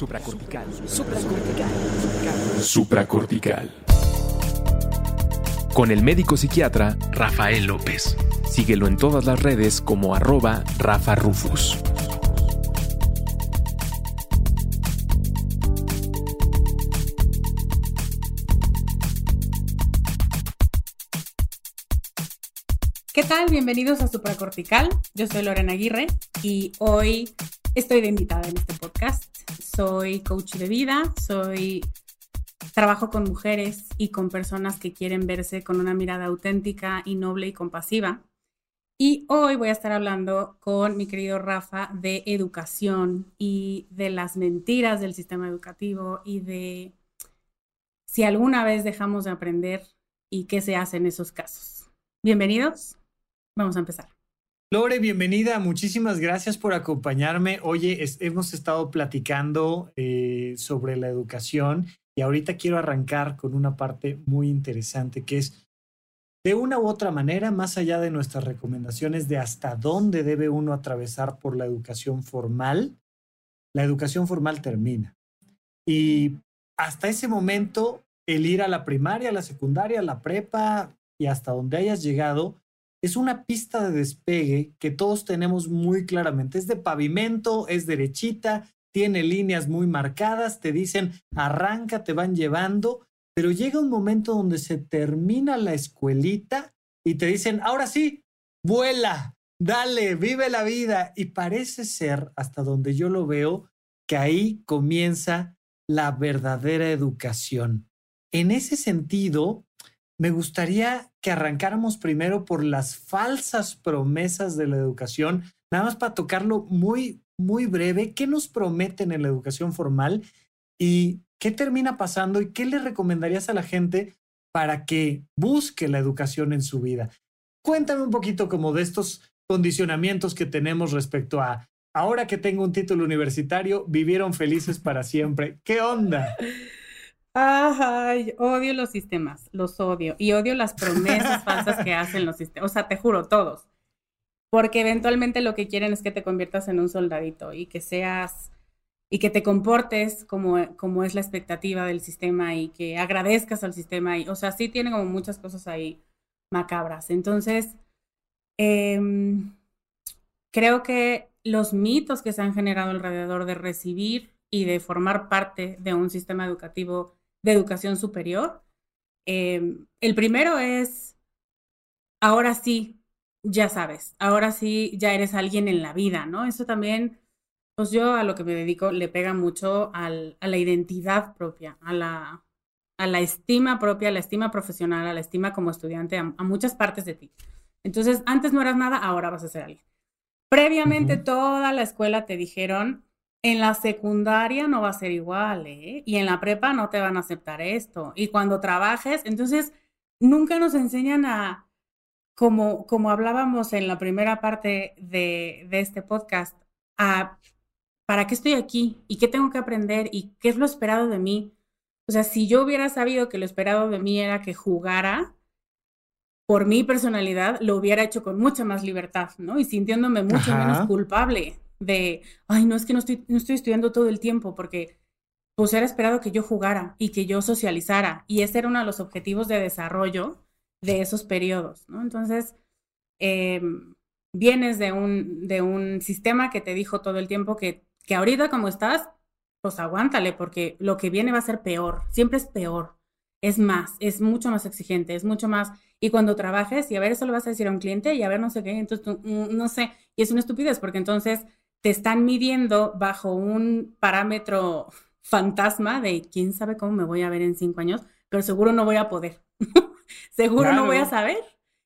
Supracortical. Supracortical. Supracortical. Con el médico psiquiatra Rafael López. Síguelo en todas las redes como arroba Rafa Rufus. ¿Qué tal? Bienvenidos a Supracortical. Yo soy Lorena Aguirre y hoy estoy de invitada en este podcast. Soy coach de vida, soy trabajo con mujeres y con personas que quieren verse con una mirada auténtica y noble y compasiva. Y hoy voy a estar hablando con mi querido Rafa de educación y de las mentiras del sistema educativo y de si alguna vez dejamos de aprender y qué se hace en esos casos. Bienvenidos. Vamos a empezar. Lore, bienvenida. Muchísimas gracias por acompañarme. Oye, hemos estado platicando eh, sobre la educación y ahorita quiero arrancar con una parte muy interesante que es, de una u otra manera, más allá de nuestras recomendaciones de hasta dónde debe uno atravesar por la educación formal, la educación formal termina. Y hasta ese momento, el ir a la primaria, a la secundaria, a la prepa y hasta donde hayas llegado, es una pista de despegue que todos tenemos muy claramente. Es de pavimento, es derechita, tiene líneas muy marcadas, te dicen arranca, te van llevando, pero llega un momento donde se termina la escuelita y te dicen, ahora sí, vuela, dale, vive la vida. Y parece ser, hasta donde yo lo veo, que ahí comienza la verdadera educación. En ese sentido, me gustaría que arrancáramos primero por las falsas promesas de la educación, nada más para tocarlo muy, muy breve. ¿Qué nos prometen en la educación formal y qué termina pasando y qué le recomendarías a la gente para que busque la educación en su vida? Cuéntame un poquito como de estos condicionamientos que tenemos respecto a ahora que tengo un título universitario, vivieron felices para siempre. ¿Qué onda? Ay, odio los sistemas, los odio. Y odio las promesas falsas que hacen los sistemas. O sea, te juro, todos. Porque eventualmente lo que quieren es que te conviertas en un soldadito y que seas y que te comportes como, como es la expectativa del sistema y que agradezcas al sistema. Y, o sea, sí tiene como muchas cosas ahí macabras. Entonces, em, creo que los mitos que se han generado alrededor de recibir y de formar parte de un sistema educativo de educación superior. Em, el primero es, ahora sí, ya sabes, ahora sí, ya eres alguien en la vida, ¿no? Eso también, pues yo a lo que me dedico le pega mucho al, a la identidad propia, a la, a la estima propia, a la estima profesional, a la estima como estudiante, a, muchas partes de ti. Entonces, antes no eras nada, ahora vas a ser alguien. Previamente toda la escuela te dijeron, en la secundaria no va a ser igual, ¿eh? Y en la prepa no te van a aceptar esto. Y cuando trabajes, entonces nunca nos enseñan a, como, como hablábamos en la primera parte de, de este podcast, a para qué estoy aquí y qué tengo que aprender y qué es lo esperado de mí. O sea, si yo hubiera sabido que lo esperado de mí era que jugara, por mi personalidad, lo hubiera hecho con mucha más libertad, ¿no? Y sintiéndome mucho menos culpable de, ay, no es que no estoy, no estoy estudiando todo el tiempo porque pues era esperado que yo jugara y que yo socializara y ese era uno de los objetivos de desarrollo de esos periodos, ¿no? Entonces, em, vienes de un, de un sistema que te dijo todo el tiempo que, que ahorita como estás, pues aguántale porque lo que viene va a ser peor, siempre es peor, es más, es mucho más exigente, es mucho más. Y cuando trabajes y a ver, eso le vas a decir a un cliente y a ver, no sé qué, entonces mm, no sé, y es una estupidez porque entonces te están midiendo bajo un parámetro fantasma de quién sabe cómo me voy a ver en cinco años, pero seguro no voy a poder. seguro no voy a saber.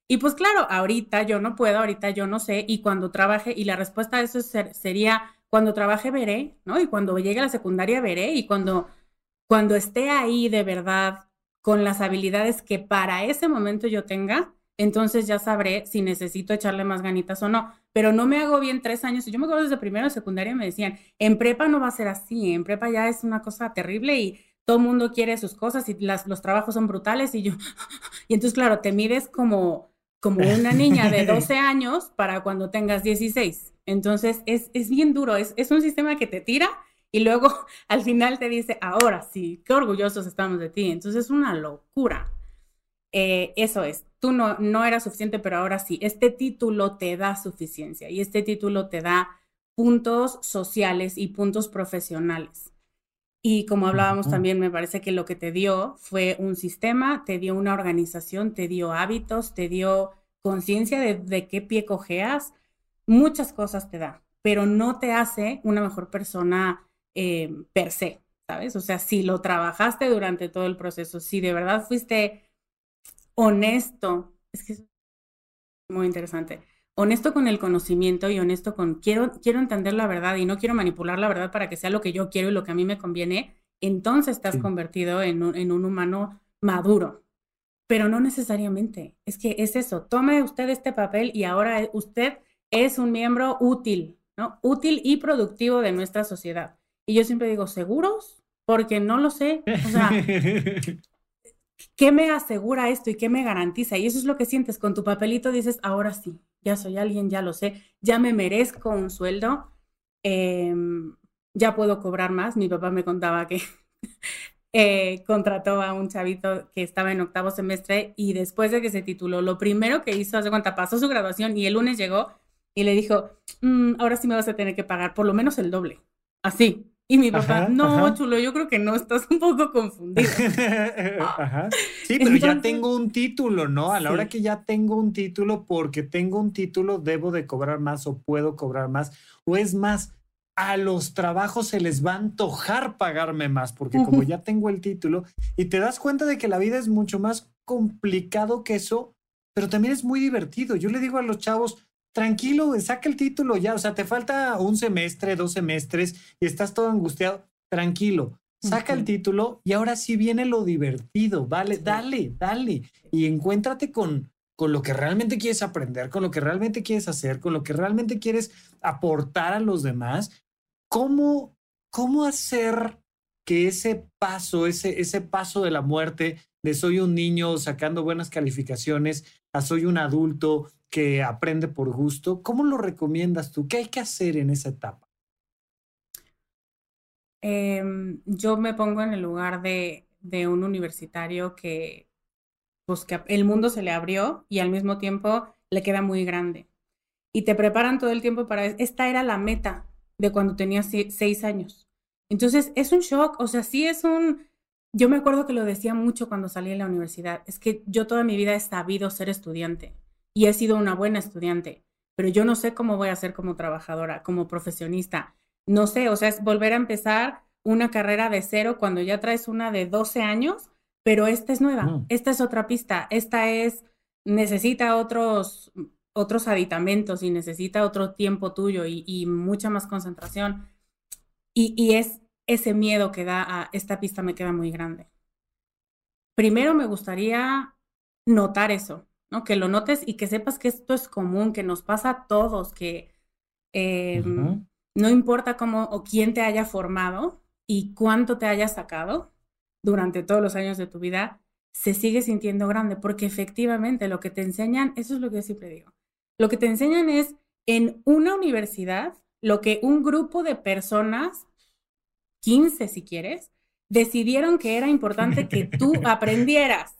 Y pues claro, ahorita yo no puedo, ahorita yo no sé, y cuando trabaje, y la respuesta a eso sería, cuando trabaje veré, ¿no? Y cuando llegue a la secundaria veré, y cuando, cuando esté ahí de verdad con las habilidades que para ese momento yo tenga, entonces ya sabré si necesito echarle más ganitas o no. Pero no me hago bien tres años. Yo me acuerdo desde primero de secundaria me decían, en prepa no va a ser así, en prepa ya es una cosa terrible y todo el mundo quiere sus cosas y las, los trabajos son brutales y yo, y entonces claro, te mides como, como una niña de 12 años para cuando tengas 16. Entonces es, es bien duro, es, es un sistema que te tira y luego al final te dice, ahora sí, qué orgullosos estamos de ti. Entonces es una locura. Eh, eso es, tú no, no eras suficiente, pero ahora sí, este título te da suficiencia y este título te da puntos sociales y puntos profesionales. Y como hablábamos también, me parece que lo que te dio fue un sistema, te dio una organización, te dio hábitos, te dio conciencia de, qué pie cojeas, muchas cosas te da, pero no te hace una mejor persona eh, per se, ¿sabes? O sea, si lo trabajaste durante todo el proceso, si de verdad fuiste honesto, es que es muy interesante, honesto con el conocimiento y honesto con quiero, quiero entender la verdad y no quiero manipular la verdad para que sea lo que yo quiero y lo que a mí me conviene, entonces estás convertido en un, en un humano maduro. Pero no necesariamente. Es que es eso. Tome usted este papel y ahora usted es un miembro útil, ¿no? Útil y productivo de nuestra sociedad. Y yo siempre digo, ¿seguros? Porque no lo sé. O sea, ¿qué me asegura esto y qué me garantiza? Y eso es lo que sientes con tu papelito, dices, ahora sí, ya soy alguien, ya lo sé, ya me merezco un sueldo, em, ya puedo cobrar más. Mi papá me contaba que eh, contrató a un chavito que estaba en octavo semestre y después de que se tituló, lo primero que hizo, hace cuenta, pasó su graduación y el lunes llegó y le dijo, mm, ahora sí me vas a tener que pagar por lo menos el doble. Así, y mi papá, no, chulo, yo creo que no, estás un poco confundido. Sí, pero ya tengo un título, ¿no? A la hora que ya tengo un título, porque tengo un título, debo de cobrar más o puedo cobrar más. O es más, a los trabajos se les va a antojar pagarme más, porque como ya tengo el título, y te das cuenta de que la vida es mucho más complicado que eso, pero también es muy divertido. Yo le digo a los chavos, tranquilo, saca el título ya, o sea, te falta un semestre, dos semestres y estás todo angustiado, tranquilo, saca el título y ahora sí viene lo divertido, vale, dale, dale y encuéntrate con, con lo que realmente quieres aprender, con lo que realmente quieres hacer, con lo que realmente quieres aportar a los demás. ¿Cómo, cómo hacer que ese paso, ese, ese paso de la muerte, de soy un niño sacando buenas calificaciones, a soy un adulto que aprende por gusto. ¿Cómo lo recomiendas tú? ¿Qué hay que hacer en esa etapa? Em, yo me pongo en el lugar de, de un universitario que, pues, que el mundo se le abrió y al mismo tiempo le queda muy grande. Y te preparan todo el tiempo para... Esta era la meta de cuando tenía seis años. Entonces, es un shock, o sea, sí es un... Yo me acuerdo que lo decía mucho cuando salí de la universidad, es que yo toda mi vida he sabido ser estudiante y he sido una buena estudiante, pero yo no sé cómo voy a ser como trabajadora, como profesionista. No sé, o sea, es volver a empezar una carrera de cero cuando ya traes una de 12 años, pero esta es nueva, mm. esta es otra pista, esta es, necesita otros, otros aditamentos y necesita otro tiempo tuyo y, mucha más concentración. Y, y es ese miedo que da a esta pista me queda muy grande. Primero me gustaría notar eso, que lo notes y que sepas que esto es común, que nos pasa a todos, que em, no importa cómo o quién te haya formado y cuánto te haya sacado durante todos los años de tu vida, se sigue sintiendo grande, porque efectivamente lo que te enseñan, eso es lo que yo siempre digo, lo que te enseñan es en una universidad, lo que un grupo de personas, 15 si quieres, decidieron que era importante que tú aprendieras.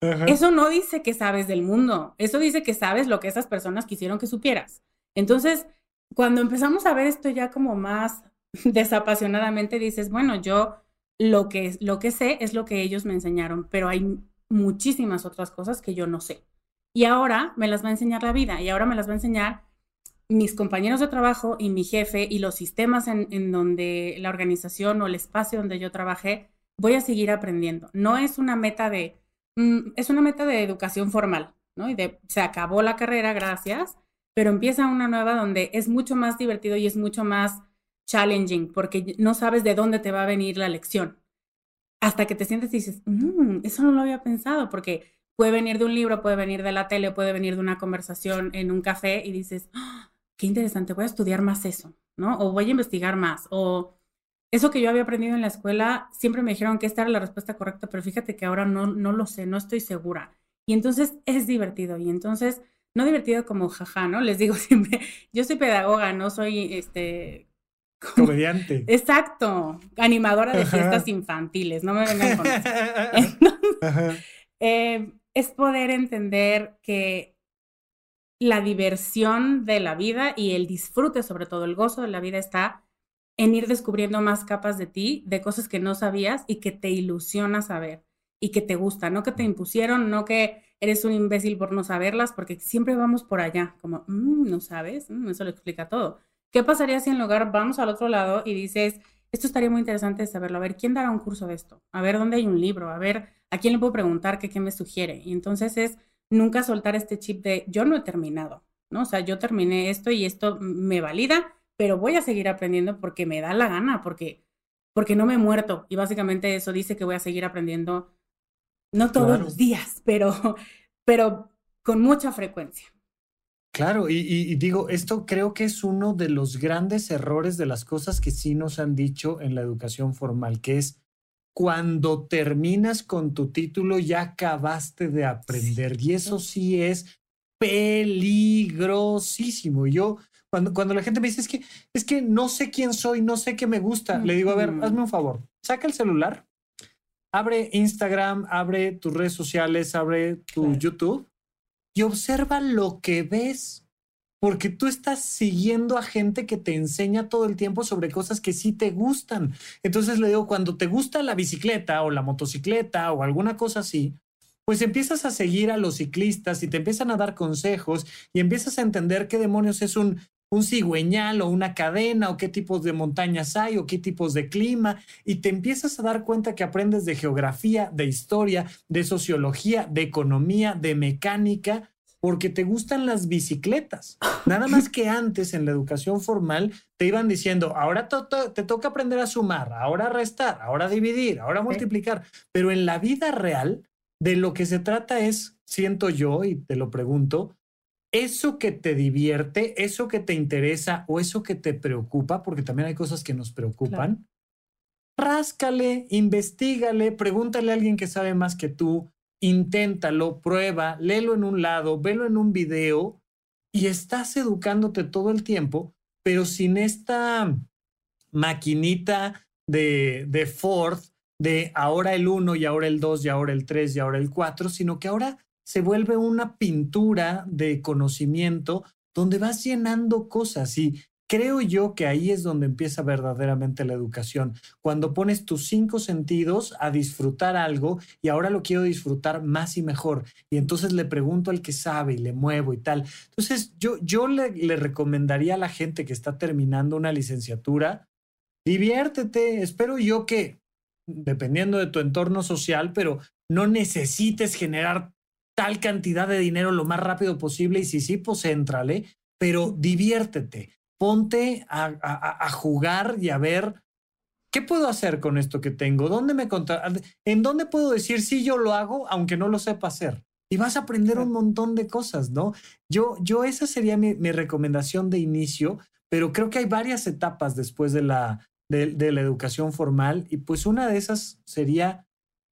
Eso no dice que sabes del mundo, eso dice que sabes lo que esas personas quisieron que supieras. Entonces, cuando empezamos a ver esto ya como más desapasionadamente, dices, bueno, yo lo que, lo que sé es lo que ellos me enseñaron, pero hay muchísimas otras cosas que yo no sé. Y ahora me las va a enseñar la vida y ahora me las va a enseñar mis compañeros de trabajo y mi jefe y los sistemas en, donde la organización o el espacio donde yo trabajé, voy a seguir aprendiendo. No es una meta de Mm, es una meta de educación formal, ¿no? Y de, se acabó la carrera, gracias, pero empieza una nueva donde es mucho más divertido y es mucho más challenging, porque no sabes de dónde te va a venir la lección. Hasta que te sientes y dices, mm, eso no lo había pensado, porque puede venir de un libro, puede venir de la tele, puede venir de una conversación en un café y dices, ¡Ah! Qué interesante, voy a estudiar más eso, ¿no? O voy a investigar más, o eso que yo había aprendido en la escuela, siempre me dijeron que esta era la respuesta correcta, pero fíjate que ahora no, no lo sé, no estoy segura. Y entonces es divertido. Y entonces, no divertido como jaja, ¿no? Les digo siempre, yo soy pedagoga, no soy este Comediante. Exacto, animadora de fiestas infantiles, no me vengan con eso. Eh, es poder entender que la diversión de la vida y el disfrute, sobre todo el gozo de la vida, está en ir descubriendo más capas de ti, de cosas que no sabías y que te ilusiona saber y que te gusta, no que te impusieron, no que eres un imbécil por no saberlas, porque siempre vamos por allá, como, mm, no sabes, mm, eso lo explica todo. ¿Qué pasaría si en lugar vamos al otro lado y dices, esto estaría muy interesante saberlo, a ver, ¿quién dará un curso de esto? A ver, ¿dónde hay un libro? A ver, ¿a quién le puedo preguntar qué, qué me sugiere? Y entonces es nunca soltar este chip de, yo no he terminado, ¿no? O sea, yo terminé esto y esto me valida, pero voy a seguir aprendiendo porque me da la gana, porque, porque no me he muerto. Y básicamente eso dice que voy a seguir aprendiendo, no todos los días, pero, pero con mucha frecuencia. Claro, y, digo, esto creo que es uno de los grandes errores de las cosas que sí nos han dicho en la educación formal, que es cuando terminas con tu título ya acabaste de aprender. Y eso sí es peligrosísimo. Yo, cuando, cuando la gente me dice, es que, es que no sé quién soy, no sé qué me gusta, le digo, a ver, hazme un favor, saca el celular, abre Instagram, abre tus redes sociales, abre tu YouTube y observa lo que ves, porque tú estás siguiendo a gente que te enseña todo el tiempo sobre cosas que sí te gustan. Entonces le digo, cuando te gusta la bicicleta o la motocicleta o alguna cosa así, pues empiezas a seguir a los ciclistas y te empiezan a dar consejos y empiezas a entender qué demonios es un un cigüeñal o una cadena o qué tipos de montañas hay o qué tipos de clima y te empiezas a dar cuenta que aprendes de geografía, de historia, de sociología, de economía, de mecánica, porque te gustan las bicicletas. Nada más que antes en la educación formal te iban diciendo, ahora te, toca aprender a sumar, ahora restar, ahora dividir, ahora multiplicar, pero en la vida real de lo que se trata es, siento yo, y te lo pregunto, eso que te divierte, eso que te interesa o eso que te preocupa, porque también hay cosas que nos preocupan, ráscale, investigale, pregúntale a alguien que sabe más que tú, inténtalo, prueba, léelo en un lado, velo en un video y estás educándote todo el tiempo, pero sin esta maquinita de, de Ford de ahora el 1 y ahora el 2 y ahora el 3 y ahora el 4, sino que ahora se vuelve una pintura de conocimiento donde vas llenando cosas y creo yo que ahí es donde empieza verdaderamente la educación, cuando pones tus cinco sentidos a disfrutar algo y ahora lo quiero disfrutar más y mejor y entonces le pregunto al que sabe y le muevo y tal. Entonces yo, yo le, le recomendaría a la gente que está terminando una licenciatura, diviértete, espero yo que dependiendo de tu entorno social, pero no necesites generar tal cantidad de dinero lo más rápido posible y si sí, pues éntrale, pero diviértete, ponte a, jugar y a ver qué puedo hacer con esto que tengo, dónde me en dónde puedo decir sí yo lo hago aunque no lo sepa hacer. Y vas a aprender un montón de cosas, ¿no? Yo, yo esa sería mi, recomendación de inicio, pero creo que hay varias etapas después de la, de la educación formal y pues una de esas sería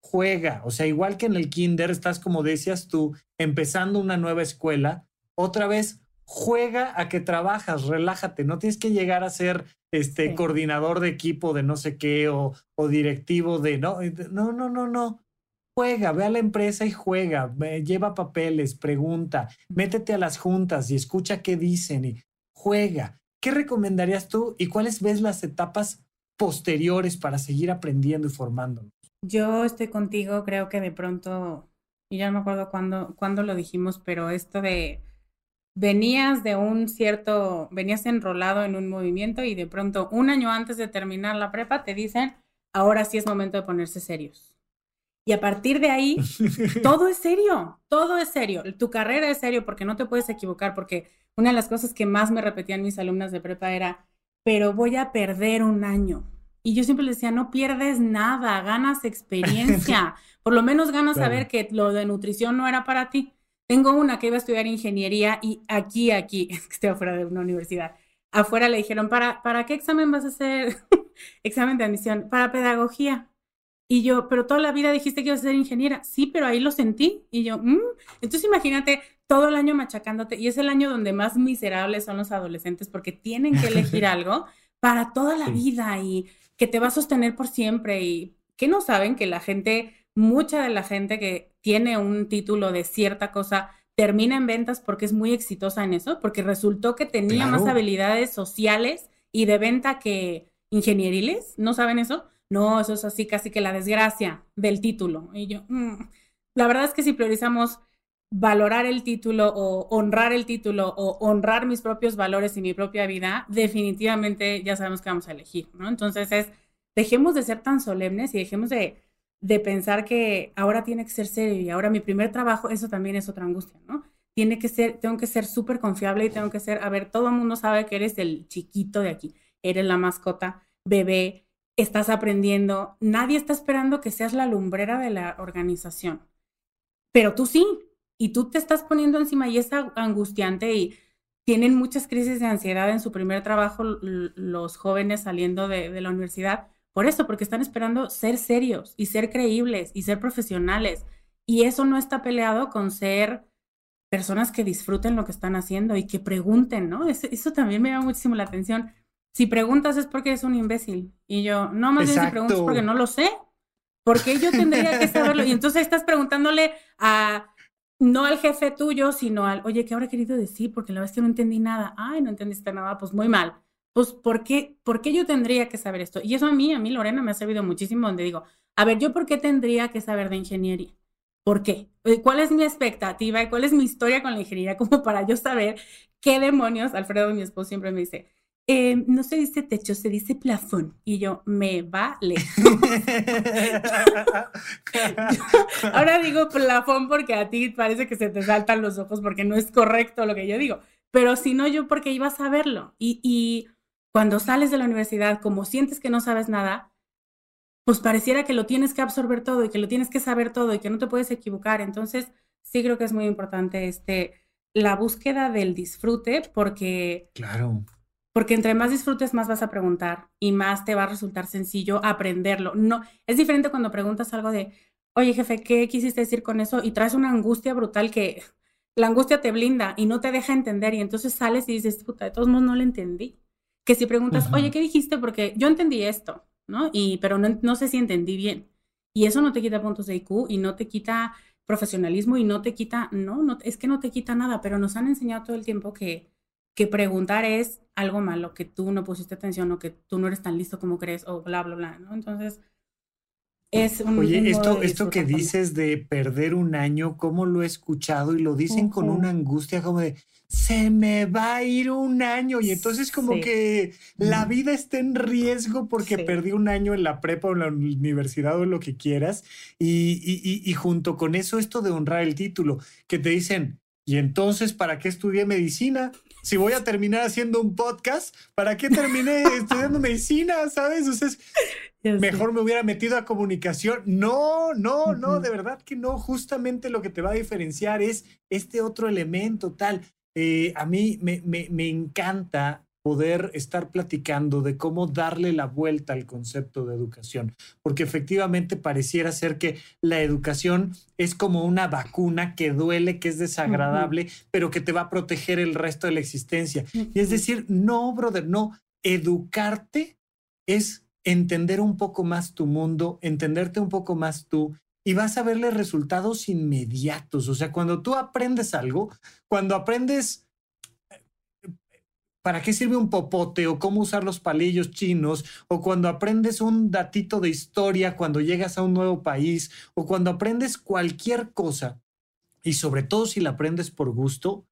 juega, o sea, igual que en el kinder estás, como decías tú, empezando una nueva escuela, otra vez juega a que trabajas, relájate, no tienes que llegar a ser este coordinador de equipo de no sé qué o, o directivo de no, no, no, no, no. Juega, ve a la empresa y juega, lleva papeles, pregunta, métete a las juntas y escucha qué dicen y juega. ¿Qué recomendarías tú y cuáles ves las etapas posteriores para seguir aprendiendo y formándonos? Yo estoy contigo, creo que de pronto, y ya no me acuerdo cuándo, cuándo lo dijimos, pero esto de venías de un cierto, venías enrolado en un movimiento y de pronto un año antes de terminar la prepa te dicen, ahora sí es momento de ponerse serios. Y a partir de ahí, todo es serio, todo es serio. Tu carrera es serio porque no te puedes equivocar, porque una de las cosas que más me repetían mis alumnas de prepa era, pero voy a perder un año. Y yo siempre le decía, no pierdes nada, ganas experiencia. Por lo menos ganas saber que lo de nutrición no era para ti. Tengo una que iba a estudiar ingeniería y aquí, aquí, es que estoy afuera de una universidad, afuera le dijeron, ¿para, ¿para qué examen vas a hacer? examen de admisión, para pedagogía. Y yo, pero toda la vida dijiste que ibas a ser ingeniera. Sí, pero ahí lo sentí. Y yo, mm". entonces imagínate todo el año machacándote. Y es el año donde más miserables son los adolescentes porque tienen que elegir algo para toda la vida y que te va a sostener por siempre y que no saben que la gente, mucha de la gente que tiene un título de cierta cosa termina en ventas porque es muy exitosa en eso, porque resultó que tenía más habilidades sociales y de venta que ingenieriles, ¿no saben eso? No, eso es así casi que la desgracia del título. Y yo, mm". la verdad es que si priorizamos valorar el título o honrar el título o honrar mis propios valores y mi propia vida, definitivamente ya sabemos que vamos a elegir, ¿no? Entonces es, dejemos de ser tan solemnes y dejemos de, de pensar que ahora tiene que ser serio y ahora mi primer trabajo, eso también es otra angustia, ¿no? Tiene que ser, tengo que ser súper confiable y tengo que ser, a ver, todo el mundo sabe que eres el chiquito de aquí, eres la mascota, bebé, estás aprendiendo, nadie está esperando que seas la lumbrera de la organización, pero tú sí, y tú te estás poniendo encima y es angustiante y tienen muchas crisis de ansiedad en su primer trabajo los jóvenes saliendo de, de la universidad por eso, porque están esperando ser serios y ser creíbles y ser profesionales. Y eso no está peleado con ser personas que disfruten lo que están haciendo y que pregunten, ¿no? Eso, también me llama muchísimo la atención. Si preguntas es porque eres un imbécil. Y yo, no, más bien si preguntas porque no lo sé. Porque yo tendría que saberlo. Y entonces estás preguntándole a, no al jefe tuyo, sino al, oye, ¿qué habrá querido decir? Porque la vez que no entendí nada. Ay, no entendiste nada, pues muy mal pues, ¿por qué, ¿por qué yo tendría que saber esto? Y eso a mí, a mí, Lorena, me ha servido muchísimo, donde digo, a ver, ¿yo por qué tendría que saber de ingeniería? ¿Por qué? Eh, ¿Cuál es mi expectativa y cuál es mi historia con la ingeniería? Como para yo saber qué demonios, Alfredo, mi esposo, siempre me dice, eh, no se dice techo, se dice plafón. Y yo, me vale. Ahora digo plafón porque a ti parece que se te saltan los ojos porque no es correcto lo que yo digo. Pero si no, yo porque iba a saberlo. Y, y cuando sales de la universidad, como sientes que no sabes nada, pues pareciera que lo tienes que absorber todo y que lo tienes que saber todo y que no te puedes equivocar. Entonces, sí creo que es muy importante este, la búsqueda del disfrute porque... Claro. Porque entre más disfrutes, más vas a preguntar y más te va a resultar sencillo aprenderlo. No, es diferente cuando preguntas algo de, oye jefe, ¿qué quisiste decir con eso? Y traes una angustia brutal que la angustia te blinda y no te deja entender y entonces sales y dices, puta, de todos modos no lo entendí que si preguntas, oye, ¿qué dijiste? Porque yo entendí esto, ¿no? Y, pero no, no sé si entendí bien. Y eso no te quita puntos de IQ y no te quita profesionalismo y no te quita, no, no, es que no te quita nada, pero nos han enseñado todo el tiempo que, que preguntar es algo malo, que tú no pusiste atención o que tú no eres tan listo como crees o bla, bla, bla, ¿no? Entonces, es un... Oye, esto, esto que dices de perder un año, ¿cómo lo he escuchado? Y lo dicen con una angustia como de, se me va a ir un año y entonces como que la vida está en riesgo porque perdí un año en la prepa o en la universidad o lo que quieras. Y, y, junto con eso esto de honrar el título, que te dicen, ¿y entonces para qué estudié medicina? Si voy a terminar haciendo un podcast, ¿para qué terminé estudiando medicina? ¿Sabes? mejor me hubiera metido a comunicación. No, no, no, de verdad que no. Justamente lo que te va a diferenciar es este otro elemento tal. Eh, a mí me, me, encanta poder estar platicando de cómo darle la vuelta al concepto de educación, porque efectivamente pareciera ser que la educación es como una vacuna que duele, que es desagradable, pero que te va a proteger el resto de la existencia. Y es decir, no, brother, no, educarte es entender un poco más tu mundo, entenderte un poco más tú y vas a verle resultados inmediatos. O sea, cuando tú aprendes algo, cuando aprendes para qué sirve un popote o cómo usar los palillos chinos, o cuando aprendes un datito de historia cuando llegas a un nuevo país, o cuando aprendes cualquier cosa, y sobre todo si la aprendes por gusto,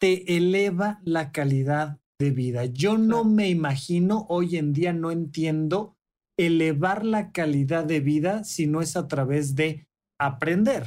te eleva la calidad de vida. Yo no me imagino, hoy en día no entiendo elevar la calidad de vida si no es a través de aprender.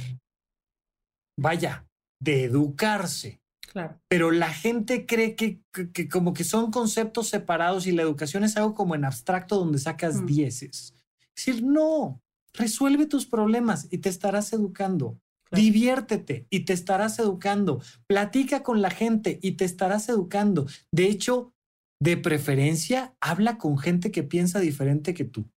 Vaya, de educarse. Claro. Pero la gente cree que, que, como que son conceptos separados y la educación es algo como en abstracto donde sacas mm. dieces. Es decir, no, resuelve tus problemas y te estarás educando. Diviértete y te estarás educando. Platica con la gente y te estarás educando. De hecho, de preferencia, habla con gente que piensa diferente que tú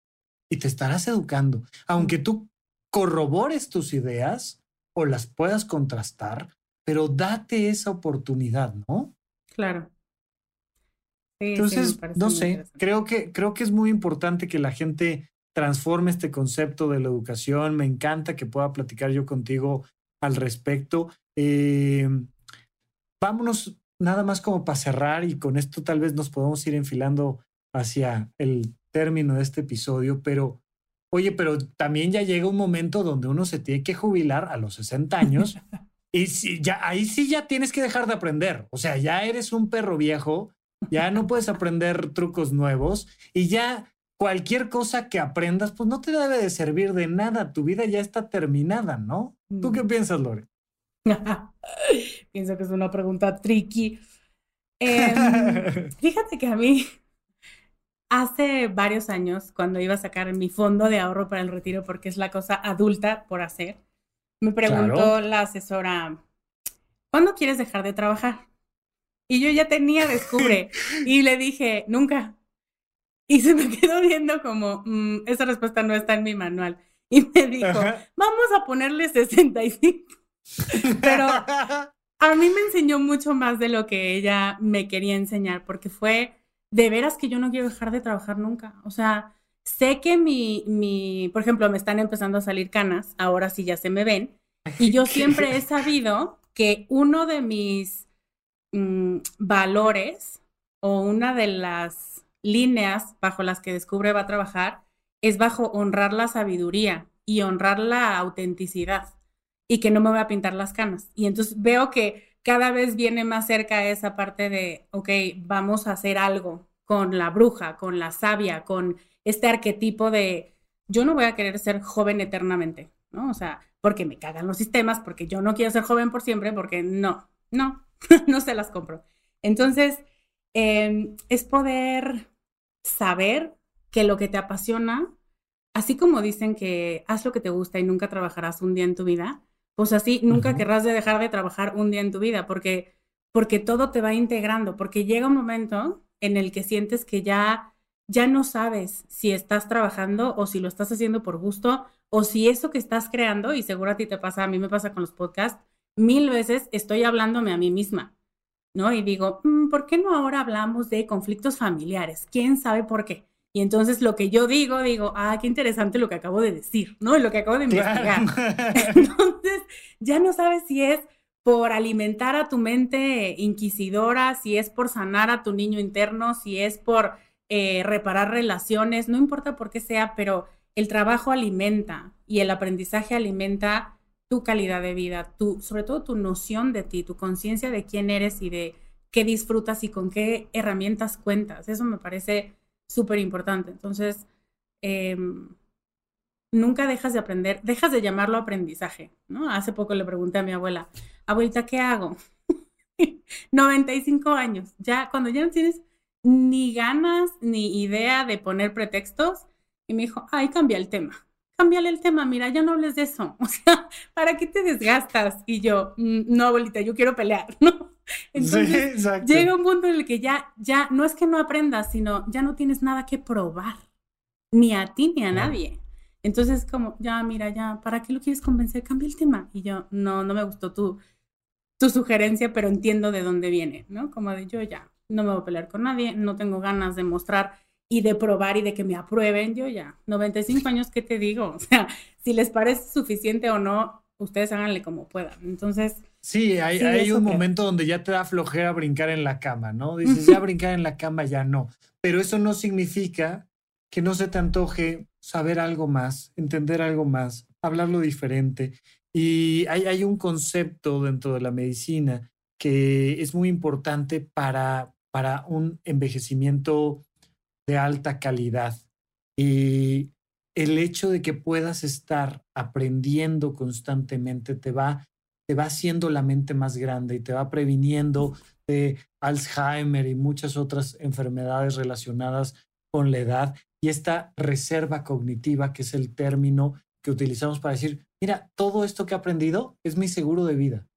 y te estarás educando. Aunque tú corrobores tus ideas o las puedas contrastar, pero date esa oportunidad, ¿no? Claro. Entonces, no sé, creo que, creo que es muy importante que la gente transforme este concepto de la educación. Me encanta que pueda platicar yo contigo al respecto. Eh, vámonos nada más como para cerrar y con esto tal vez nos podemos ir enfilando hacia el término de este episodio, pero oye, pero también ya llega un momento donde uno se tiene que jubilar a los 60 años y si, ya, ahí sí ya tienes que dejar de aprender. O sea, ya eres un perro viejo, ya no puedes aprender trucos nuevos y ya cualquier cosa que aprendas, pues no te debe de servir de nada. Tu vida ya está terminada, ¿no? ¿Tú qué mm. piensas, Lore? Pienso que es una pregunta tricky. Em, fíjate que a mí, hace varios años, cuando iba a sacar mi fondo de ahorro para el retiro, porque es la cosa adulta por hacer, me preguntó la asesora, ¿cuándo quieres dejar de trabajar? Y yo ya tenía descubre y le dije, nunca. Y se me quedó viendo como, mm, esa respuesta no está en mi manual. Y me dijo, vamos a ponerle 65. Pero a mí me enseñó mucho más de lo que ella me quería enseñar, porque fue de veras que yo no quiero dejar de trabajar nunca. O sea, sé que mi, mi, por ejemplo, me están empezando a salir canas, ahora sí ya se me ven, y yo siempre he sabido que uno de mis mm, valores o una de las líneas bajo las que Descubre va a trabajar es bajo honrar la sabiduría y honrar la autenticidad y que no me voy a pintar las canas. Y entonces veo que cada vez viene más cerca esa parte de, ok, vamos a hacer algo con la bruja, con la sabia, con este arquetipo de, yo no voy a querer ser joven eternamente, ¿no? O sea, porque me cagan los sistemas, porque yo no quiero ser joven por siempre, porque no, no, no se las compro. Entonces, em, es poder saber que lo que te apasiona, así como dicen que haz lo que te gusta y nunca trabajarás un día en tu vida, pues así nunca querrás de dejar de trabajar un día en tu vida, porque, porque todo te va integrando, porque llega un momento en el que sientes que ya, ya no sabes si estás trabajando o si lo estás haciendo por gusto o si eso que estás creando, y seguro a ti te pasa, a mí me pasa con los podcasts, mil veces estoy hablándome a mí misma, ¿no? Y digo, mm, ¿por qué no ahora hablamos de conflictos familiares? ¿Quién sabe por qué? Y entonces lo que yo digo, digo, ah, qué interesante lo que acabo de decir, ¿no? Lo que acabo de investigar. Entonces, ya no sabes si es por alimentar a tu mente inquisidora, si es por sanar a tu niño interno, si es por eh, reparar relaciones, no importa por qué sea, pero el trabajo alimenta y el aprendizaje alimenta tu calidad de vida, tu, sobre todo tu noción de ti, tu conciencia de quién eres y de qué disfrutas y con qué herramientas cuentas. Eso me parece súper importante. Entonces, em, nunca dejas de aprender, dejas de llamarlo aprendizaje, ¿no? Hace poco le pregunté a mi abuela, abuelita, ¿qué hago? 95 años, ya cuando ya no tienes ni ganas ni idea de poner pretextos, y me dijo, ay, cambia el tema. Cámbiale el tema, mira, ya no hables de eso. O sea, ¿para qué te desgastas? Y yo, mm, no, abuelita, yo quiero pelear, ¿no? Entonces, llega un punto en el que ya, ya, no es que no aprendas, sino ya no tienes nada que probar, ni a ti ni a nadie. Entonces, como, ya, mira, ya, ¿para qué lo quieres convencer? Cambia el tema. Y yo, no, no me gustó tu, tu sugerencia, pero entiendo de dónde viene, ¿no? Como de yo ya, no me voy a pelear con nadie, no tengo ganas de mostrar y de probar y de que me aprueben, yo ya, 95 años, ¿qué te digo? O sea, si les parece suficiente o no, ustedes háganle como puedan. Entonces, Sí, hay, hay un momento donde ya te da flojera brincar en la cama, ¿no? Dices, ya brincar en la cama ya no. Pero eso no significa que no se te antoje saber algo más, entender algo más, hablarlo diferente. Y hay, hay un concepto dentro de la medicina que es muy importante para, para un envejecimiento de alta calidad. Y el hecho de que puedas estar aprendiendo constantemente te va te va haciendo la mente más grande y te va previniendo de Alzheimer y muchas otras enfermedades relacionadas con la edad. Y esta reserva cognitiva, que es el término que utilizamos para decir, mira, todo esto que he aprendido es mi seguro de vida.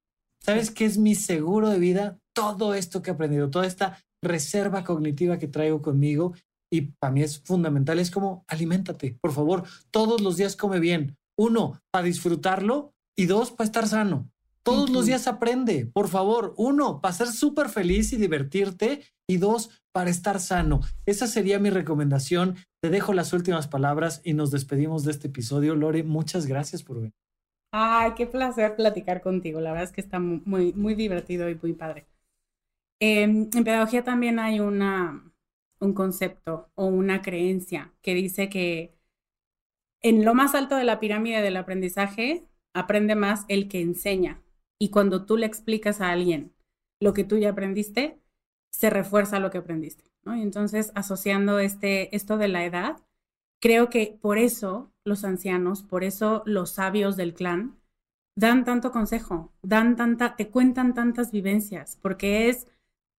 ¿Sabes qué es mi seguro de vida? Todo esto que he aprendido, toda esta reserva cognitiva que traigo conmigo y para mí es fundamental, es como aliméntate, por favor, todos los días come bien. Uno, para disfrutarlo y dos, para estar sano Todos los días aprende, por favor. Uno, para ser súper feliz y divertirte. Y dos, para estar sano. Esa sería mi recomendación. Te dejo las últimas palabras y nos despedimos de este episodio. Lore, muchas gracias por venir. Ay, qué placer platicar contigo. La verdad es que está muy, muy divertido y muy padre. Em, en pedagogía también hay una, un concepto o una creencia que dice que en lo más alto de la pirámide del aprendizaje aprende más el que enseña. Y cuando tú le explicas a alguien lo que tú ya aprendiste, se refuerza lo que aprendiste. Y entonces, asociando este, esto de la edad, creo que por eso los ancianos, por eso los sabios del clan, dan tanto consejo, dan tanta, te cuentan tantas vivencias, porque es,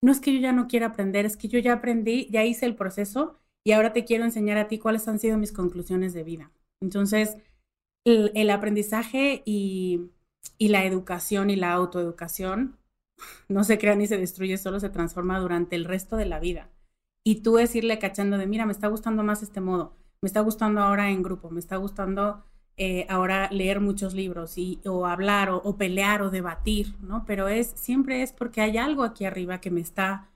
no es que yo ya no quiera aprender, es que yo ya aprendí, ya hice el proceso y ahora te quiero enseñar a ti cuáles han sido mis conclusiones de vida. Entonces, el, aprendizaje y, y, la educación y la autoeducación no se crea ni se destruye, solo se transforma durante el resto de la vida. Y tú es irle cachando de, mira, me está gustando más este modo, me está gustando ahora en grupo, me está gustando eh, ahora leer muchos libros y, o hablar o, pelear o debatir, ¿no? Pero es, siempre es porque hay algo aquí arriba que me está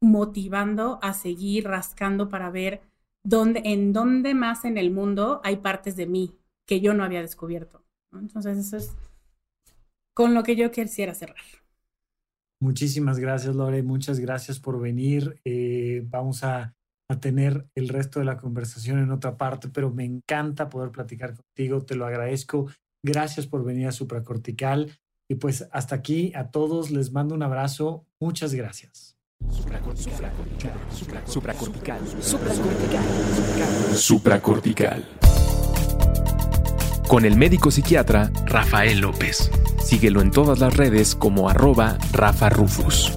motivando a seguir rascando para ver dónde, en dónde más en el mundo hay partes de mí que yo no había descubierto. Entonces, eso es con lo que yo quisiera cerrar. Muchísimas gracias, Lore. Muchas gracias por venir. Eh, vamos a, a, tener el resto de la conversación en otra parte, pero me encanta poder platicar contigo. Te lo agradezco. Gracias por venir a Supracortical. Y pues hasta aquí a todos les mando un abrazo. Muchas gracias. Supracortical. Supracortical. Supracortical. Supracortical. Con el médico psiquiatra Rafael López. Síguelo en todas las redes como arroba Rafa Rufus.